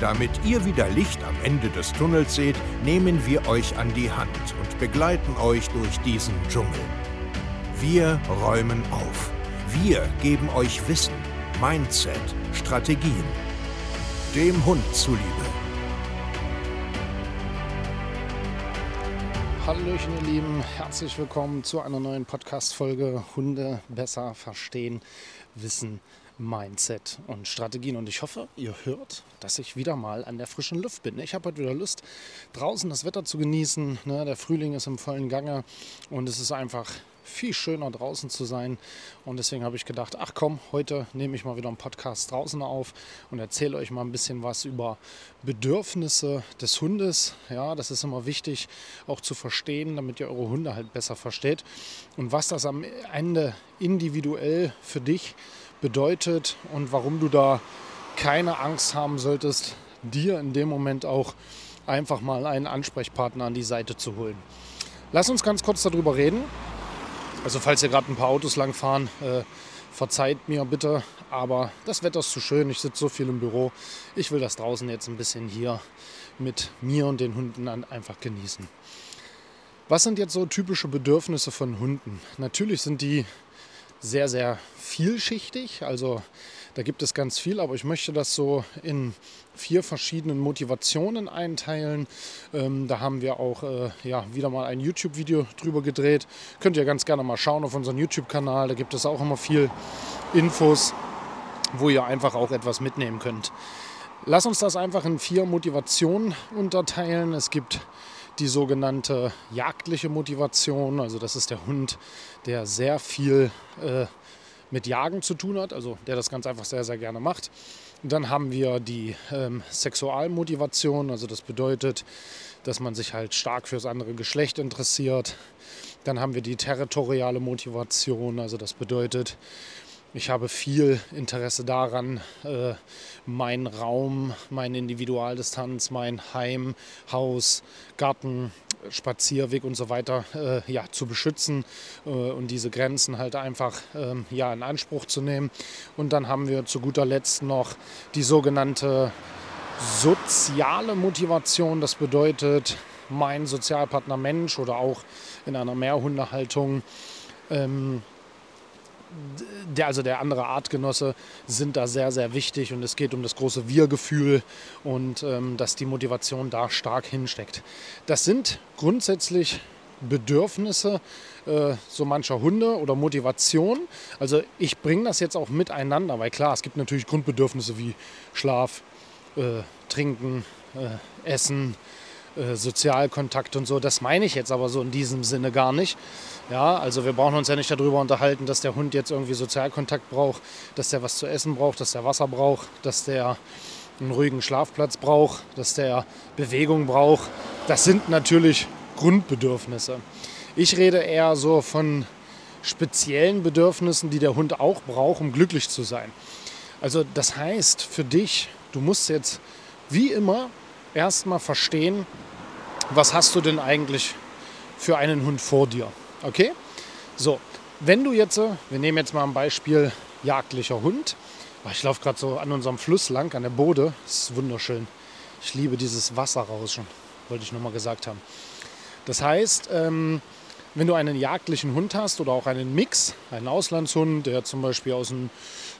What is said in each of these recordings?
Damit ihr wieder Licht am Ende des Tunnels seht, nehmen wir euch an die Hand und begleiten euch durch diesen Dschungel. Wir räumen auf. Wir geben euch Wissen, Mindset, Strategien. Dem Hund zuliebe. Hallöchen, ihr Lieben, herzlich willkommen zu einer neuen Podcast-Folge Hunde besser verstehen, wissen, Mindset und Strategien. Und ich hoffe, ihr hört, dass ich wieder mal an der frischen Luft bin. Ich habe heute wieder Lust, draußen das Wetter zu genießen. Ne? Der Frühling ist im vollen Gange und es ist einfach viel schöner draußen zu sein. Und deswegen habe ich gedacht, ach komm, heute nehme ich mal wieder einen Podcast draußen auf und erzähle euch mal ein bisschen was über Bedürfnisse des Hundes. Ja, das ist immer wichtig auch zu verstehen, damit ihr eure Hunde halt besser versteht. Und was das am Ende individuell für dich bedeutet und warum du da keine Angst haben solltest, dir in dem Moment auch einfach mal einen Ansprechpartner an die Seite zu holen. Lass uns ganz kurz darüber reden. Also falls ihr gerade ein paar Autos lang fahren, äh, verzeiht mir bitte, aber das Wetter ist zu schön, ich sitze so viel im Büro. Ich will das draußen jetzt ein bisschen hier mit mir und den Hunden einfach genießen. Was sind jetzt so typische Bedürfnisse von Hunden? Natürlich sind die sehr, sehr vielschichtig. Also da gibt es ganz viel, aber ich möchte das so in vier verschiedenen Motivationen einteilen. Ähm, da haben wir auch äh, ja, wieder mal ein YouTube-Video drüber gedreht. Könnt ihr ganz gerne mal schauen auf unseren YouTube-Kanal. Da gibt es auch immer viel Infos, wo ihr einfach auch etwas mitnehmen könnt. Lass uns das einfach in vier Motivationen unterteilen. Es gibt die sogenannte jagdliche Motivation. Also das ist der Hund, der sehr viel äh, mit Jagen zu tun hat, also der das ganz einfach sehr, sehr gerne macht. Dann haben wir die ähm, Sexualmotivation, also das bedeutet, dass man sich halt stark fürs andere Geschlecht interessiert. Dann haben wir die territoriale Motivation, also das bedeutet, ich habe viel Interesse daran, äh, meinen Raum, meine Individualdistanz, mein Heim, Haus, Garten, Spazierweg und so weiter äh, ja, zu beschützen äh, und diese Grenzen halt einfach ähm, ja, in Anspruch zu nehmen. Und dann haben wir zu guter Letzt noch die sogenannte soziale Motivation. Das bedeutet, mein Sozialpartner Mensch oder auch in einer Mehrhundehaltung ähm, der, also der andere Artgenosse sind da sehr, sehr wichtig und es geht um das große Wir-Gefühl und ähm, dass die Motivation da stark hinsteckt. Das sind grundsätzlich Bedürfnisse äh, so mancher Hunde oder Motivation. Also ich bringe das jetzt auch miteinander, weil klar, es gibt natürlich Grundbedürfnisse wie Schlaf, äh, Trinken, äh, Essen, äh, Sozialkontakt und so. Das meine ich jetzt aber so in diesem Sinne gar nicht. Ja, also wir brauchen uns ja nicht darüber unterhalten, dass der Hund jetzt irgendwie Sozialkontakt braucht, dass der was zu essen braucht, dass der Wasser braucht, dass der einen ruhigen Schlafplatz braucht, dass der Bewegung braucht. Das sind natürlich Grundbedürfnisse. Ich rede eher so von speziellen Bedürfnissen, die der Hund auch braucht, um glücklich zu sein. Also das heißt für dich, du musst jetzt wie immer erstmal verstehen, was hast du denn eigentlich für einen Hund vor dir. Okay? So, wenn du jetzt, wir nehmen jetzt mal ein Beispiel jagdlicher Hund. Ah, ich laufe gerade so an unserem Fluss lang, an der Bode. Das ist wunderschön. Ich liebe dieses Wasserrauschen, wollte ich nochmal gesagt haben. Das heißt, ähm, wenn du einen jagdlichen Hund hast oder auch einen Mix, einen Auslandshund, der zum Beispiel aus dem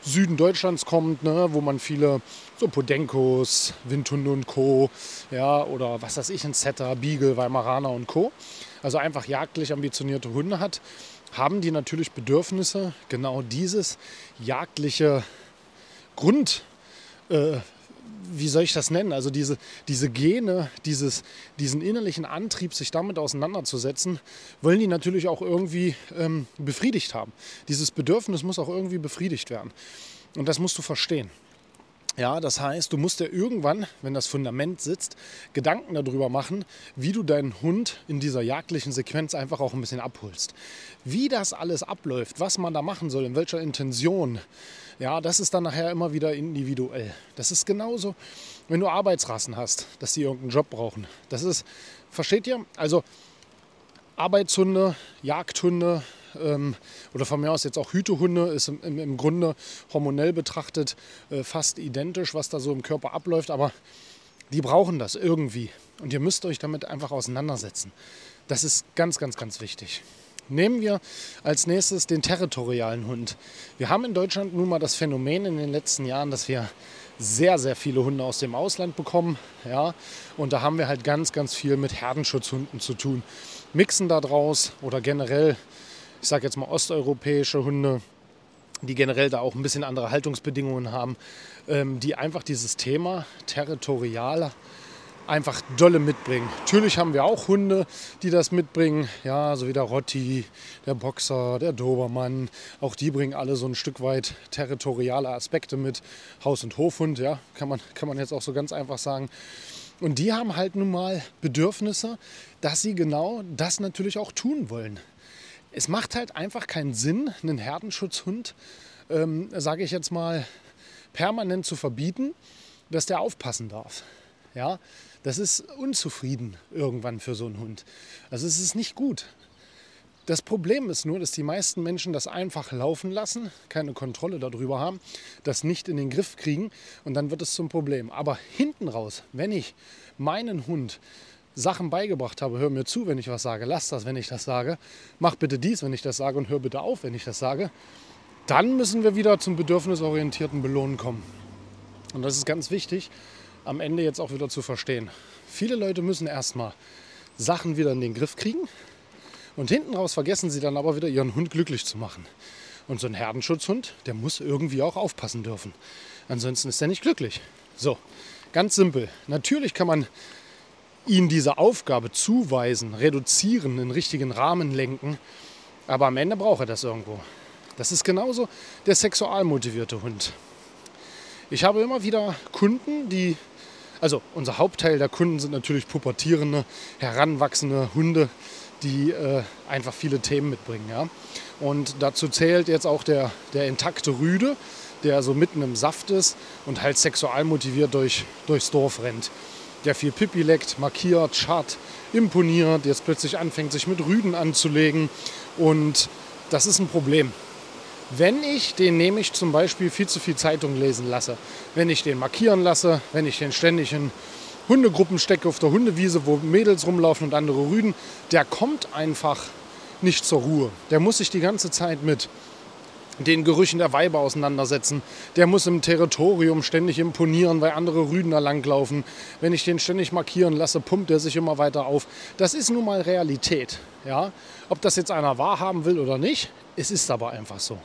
Süden Deutschlands kommt, ne, wo man viele so Podenkos, Windhunde und Co. Ja, oder was weiß ich, ein Setter, Beagle, Weimaraner und Co. Also einfach jagdlich ambitionierte Hunde hat, haben die natürlich Bedürfnisse, genau dieses jagdliche Grund. Äh, wie soll ich das nennen? Also diese, diese Gene, dieses, diesen innerlichen Antrieb, sich damit auseinanderzusetzen, wollen die natürlich auch irgendwie ähm, befriedigt haben. Dieses Bedürfnis muss auch irgendwie befriedigt werden. Und das musst du verstehen. Ja, das heißt, du musst dir irgendwann, wenn das Fundament sitzt, Gedanken darüber machen, wie du deinen Hund in dieser jagdlichen Sequenz einfach auch ein bisschen abholst. Wie das alles abläuft, was man da machen soll, in welcher Intention, ja, das ist dann nachher immer wieder individuell. Das ist genauso, wenn du Arbeitsrassen hast, dass die irgendeinen Job brauchen. Das ist, versteht ihr? Also Arbeitshunde, Jagdhunde, ähm, oder von mir aus jetzt auch Hütehunde, ist im, im, Grunde hormonell betrachtet äh, fast identisch, was da so im Körper abläuft, aber die brauchen das irgendwie. Und ihr müsst euch damit einfach auseinandersetzen. Das ist ganz, ganz, ganz wichtig. Nehmen wir als nächstes den territorialen Hund. Wir haben in Deutschland nun mal das Phänomen in den letzten Jahren, dass wir sehr, sehr viele Hunde aus dem Ausland bekommen. Ja? Und da haben wir halt ganz, ganz viel mit Herdenschutzhunden zu tun. Mixen da draus oder generell ich sage jetzt mal osteuropäische Hunde, die generell da auch ein bisschen andere Haltungsbedingungen haben, ähm, die einfach dieses Thema territorial einfach dolle mitbringen. Natürlich haben wir auch Hunde, die das mitbringen, ja, so wie der Rotti, der Boxer, der Dobermann. Auch die bringen alle so ein Stück weit territoriale Aspekte mit. Haus- und Hofhund, ja, kann man, kann man jetzt auch so ganz einfach sagen. Und die haben halt nun mal Bedürfnisse, dass sie genau das natürlich auch tun wollen es macht halt einfach keinen Sinn, einen Herdenschutzhund, ähm, sage ich jetzt mal, permanent zu verbieten, dass der aufpassen darf. Ja, das ist unzufrieden irgendwann für so einen Hund. Also es ist nicht gut. Das Problem ist nur, dass die meisten Menschen das einfach laufen lassen, keine Kontrolle darüber haben, das nicht in den Griff kriegen und dann wird es zum Problem. Aber hinten raus, wenn ich meinen Hund Sachen beigebracht habe, hör mir zu, wenn ich was sage, lass das, wenn ich das sage, mach bitte dies, wenn ich das sage und hör bitte auf, wenn ich das sage, dann müssen wir wieder zum bedürfnisorientierten Belohnen kommen. Und das ist ganz wichtig, am Ende jetzt auch wieder zu verstehen. Viele Leute müssen erstmal Sachen wieder in den Griff kriegen und hinten raus vergessen sie dann aber wieder ihren Hund glücklich zu machen. Und so ein Herdenschutzhund, der muss irgendwie auch aufpassen dürfen. Ansonsten ist er nicht glücklich. So, ganz simpel. Natürlich kann man ihn diese Aufgabe zuweisen, reduzieren, in richtigen Rahmen lenken. Aber am Ende braucht er das irgendwo. Das ist genauso der sexual motivierte Hund. Ich habe immer wieder Kunden, die, also unser Hauptteil der Kunden sind natürlich pubertierende, heranwachsende Hunde, die äh, einfach viele Themen mitbringen. Ja? Und dazu zählt jetzt auch der, der intakte Rüde, der so mitten im Saft ist und halt sexual motiviert durch, durchs Dorf rennt der viel Pipi leckt, markiert, schart, imponiert, jetzt plötzlich anfängt, sich mit Rüden anzulegen. Und das ist ein Problem. Wenn ich den nämlich zum Beispiel viel zu viel Zeitung lesen lasse, wenn ich den markieren lasse, wenn ich den ständig in Hundegruppen stecke auf der Hundewiese, wo Mädels rumlaufen und andere Rüden, der kommt einfach nicht zur Ruhe. Der muss sich die ganze Zeit mit den Gerüchen der Weiber auseinandersetzen. Der muss im Territorium ständig imponieren, weil andere Rüden da langlaufen. Wenn ich den ständig markieren lasse, pumpt er sich immer weiter auf. Das ist nun mal Realität. Ja? Ob das jetzt einer wahrhaben will oder nicht, es ist aber einfach so.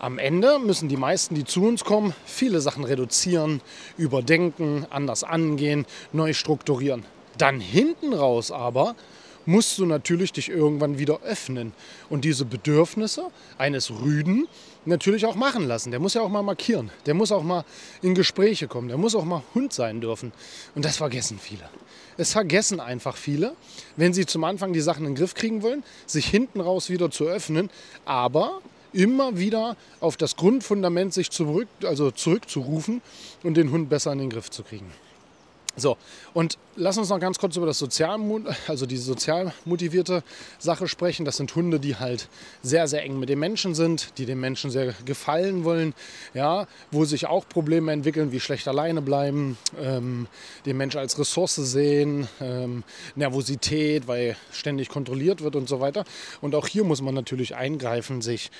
Am Ende müssen die meisten, die zu uns kommen, viele Sachen reduzieren, überdenken, anders angehen, neu strukturieren. Dann hinten raus aber musst du natürlich dich irgendwann wieder öffnen und diese Bedürfnisse eines Rüden natürlich auch machen lassen. Der muss ja auch mal markieren, der muss auch mal in Gespräche kommen, der muss auch mal Hund sein dürfen. Und das vergessen viele. Es vergessen einfach viele, wenn sie zum Anfang die Sachen in den Griff kriegen wollen, sich hinten raus wieder zu öffnen, aber immer wieder auf das Grundfundament sich zurück, also zurückzurufen und den Hund besser in den Griff zu kriegen. So, und lass uns noch ganz kurz über das sozial, also die sozial motivierte Sache sprechen. Das sind Hunde, die halt sehr, sehr eng mit den Menschen sind, die den Menschen sehr gefallen wollen, ja, wo sich auch Probleme entwickeln, wie schlecht alleine bleiben, ähm, den Mensch als Ressource sehen, ähm, Nervosität, weil ständig kontrolliert wird und so weiter. Und auch hier muss man natürlich eingreifen, sich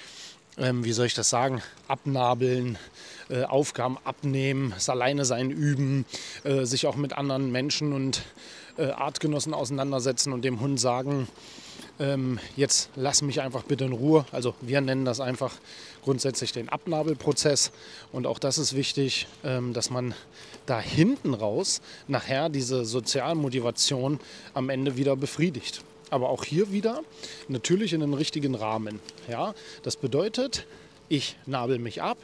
ähm, wie soll ich das sagen, abnabeln, äh, Aufgaben abnehmen, das Alleine-Sein üben, äh, sich auch mit anderen Menschen und äh, Artgenossen auseinandersetzen und dem Hund sagen, ähm, jetzt lass mich einfach bitte in Ruhe. Also wir nennen das einfach grundsätzlich den Abnabelprozess. Und auch das ist wichtig, ähm, dass man da hinten raus nachher diese Sozialmotivation am Ende wieder befriedigt. Aber auch hier wieder natürlich in den richtigen Rahmen. Ja? Das bedeutet, ich nabel mich ab,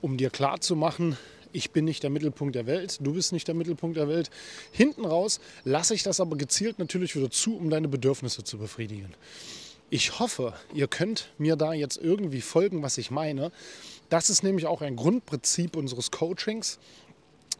um dir klarzumachen, ich bin nicht der Mittelpunkt der Welt, du bist nicht der Mittelpunkt der Welt. Hinten raus lasse ich das aber gezielt natürlich wieder zu, um deine Bedürfnisse zu befriedigen. Ich hoffe, ihr könnt mir da jetzt irgendwie folgen, was ich meine. Das ist nämlich auch ein Grundprinzip unseres Coachings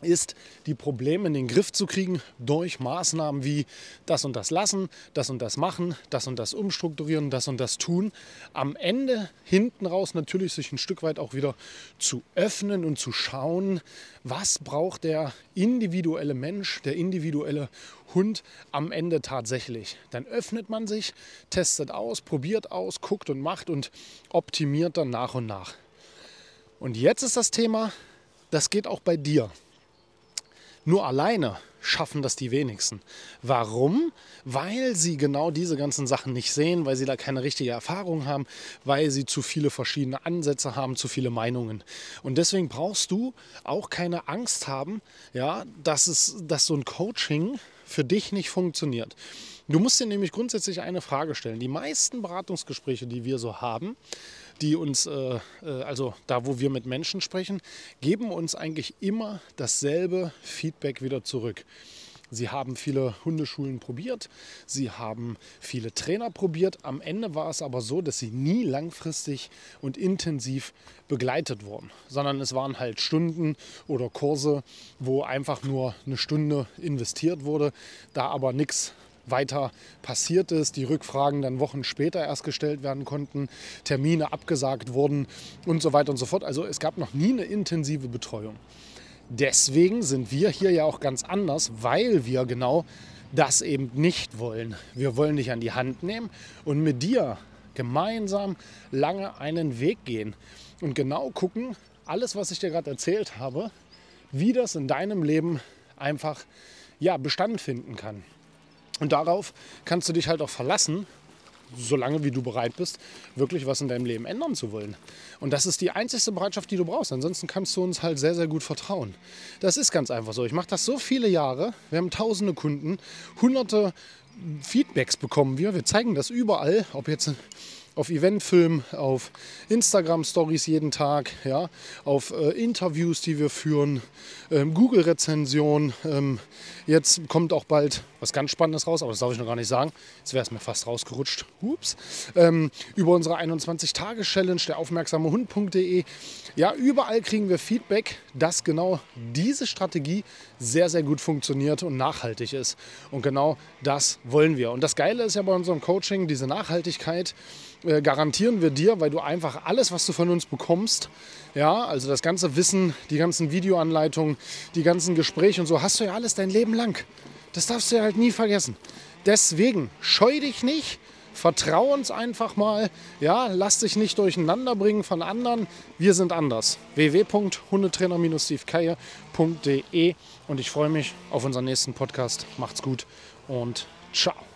ist, die Probleme in den Griff zu kriegen durch Maßnahmen wie das und das lassen, das und das machen, das und das umstrukturieren, das und das tun. Am Ende hinten raus natürlich sich ein Stück weit auch wieder zu öffnen und zu schauen, was braucht der individuelle Mensch, der individuelle Hund am Ende tatsächlich. Dann öffnet man sich, testet aus, probiert aus, guckt und macht und optimiert dann nach und nach. Und jetzt ist das Thema, das geht auch bei dir. Nur alleine schaffen das die wenigsten. Warum? Weil sie genau diese ganzen Sachen nicht sehen, weil sie da keine richtige Erfahrung haben, weil sie zu viele verschiedene Ansätze haben, zu viele Meinungen. Und deswegen brauchst du auch keine Angst haben, ja, dass, es, dass so ein Coaching für dich nicht funktioniert. Du musst dir nämlich grundsätzlich eine Frage stellen. Die meisten Beratungsgespräche, die wir so haben, die uns, äh, äh, also da, wo wir mit Menschen sprechen, geben uns eigentlich immer dasselbe Feedback wieder zurück. Sie haben viele Hundeschulen probiert, sie haben viele Trainer probiert. Am Ende war es aber so, dass sie nie langfristig und intensiv begleitet wurden, sondern es waren halt Stunden oder Kurse, wo einfach nur eine Stunde investiert wurde, da aber nichts weiter passiert ist, die Rückfragen dann Wochen später erst gestellt werden konnten, Termine abgesagt wurden und so weiter und so fort. Also es gab noch nie eine intensive Betreuung. Deswegen sind wir hier ja auch ganz anders, weil wir genau das eben nicht wollen. Wir wollen dich an die Hand nehmen und mit dir gemeinsam lange einen Weg gehen und genau gucken, alles, was ich dir gerade erzählt habe, wie das in deinem Leben einfach ja, Bestand finden kann. Und darauf kannst du dich halt auch verlassen, solange wie du bereit bist, wirklich was in deinem Leben ändern zu wollen. Und das ist die einzigste Bereitschaft, die du brauchst. Ansonsten kannst du uns halt sehr, sehr gut vertrauen. Das ist ganz einfach so. Ich mache das so viele Jahre. Wir haben tausende Kunden, hunderte Feedbacks bekommen wir. Wir zeigen das überall, ob jetzt auf Eventfilm, auf Instagram-Stories jeden Tag, ja, auf äh, Interviews, die wir führen, ähm, Google-Rezension. Ähm, jetzt kommt auch bald was ganz Spannendes raus, aber das darf ich noch gar nicht sagen. Jetzt wäre es mir fast rausgerutscht. Ups. Ähm, über unsere 21-Tage-Challenge, der aufmerksame Hund.de. Ja, überall kriegen wir Feedback, dass genau diese Strategie sehr, sehr gut funktioniert und nachhaltig ist. Und genau das wollen wir. Und das Geile ist ja bei unserem Coaching, diese Nachhaltigkeit äh, garantieren wir dir, weil du einfach alles, was du von uns bekommst, ja, also das ganze Wissen, die ganzen Videoanleitungen, die ganzen Gespräche und so, hast du ja alles dein Leben lang. Das darfst du ja halt nie vergessen. Deswegen scheu dich nicht, vertrau uns einfach mal, ja, lass dich nicht durcheinander bringen von anderen. Wir sind anders. www.hundetrainer-stevekeier.de und ich freue mich auf unseren nächsten Podcast. Macht's gut und ciao.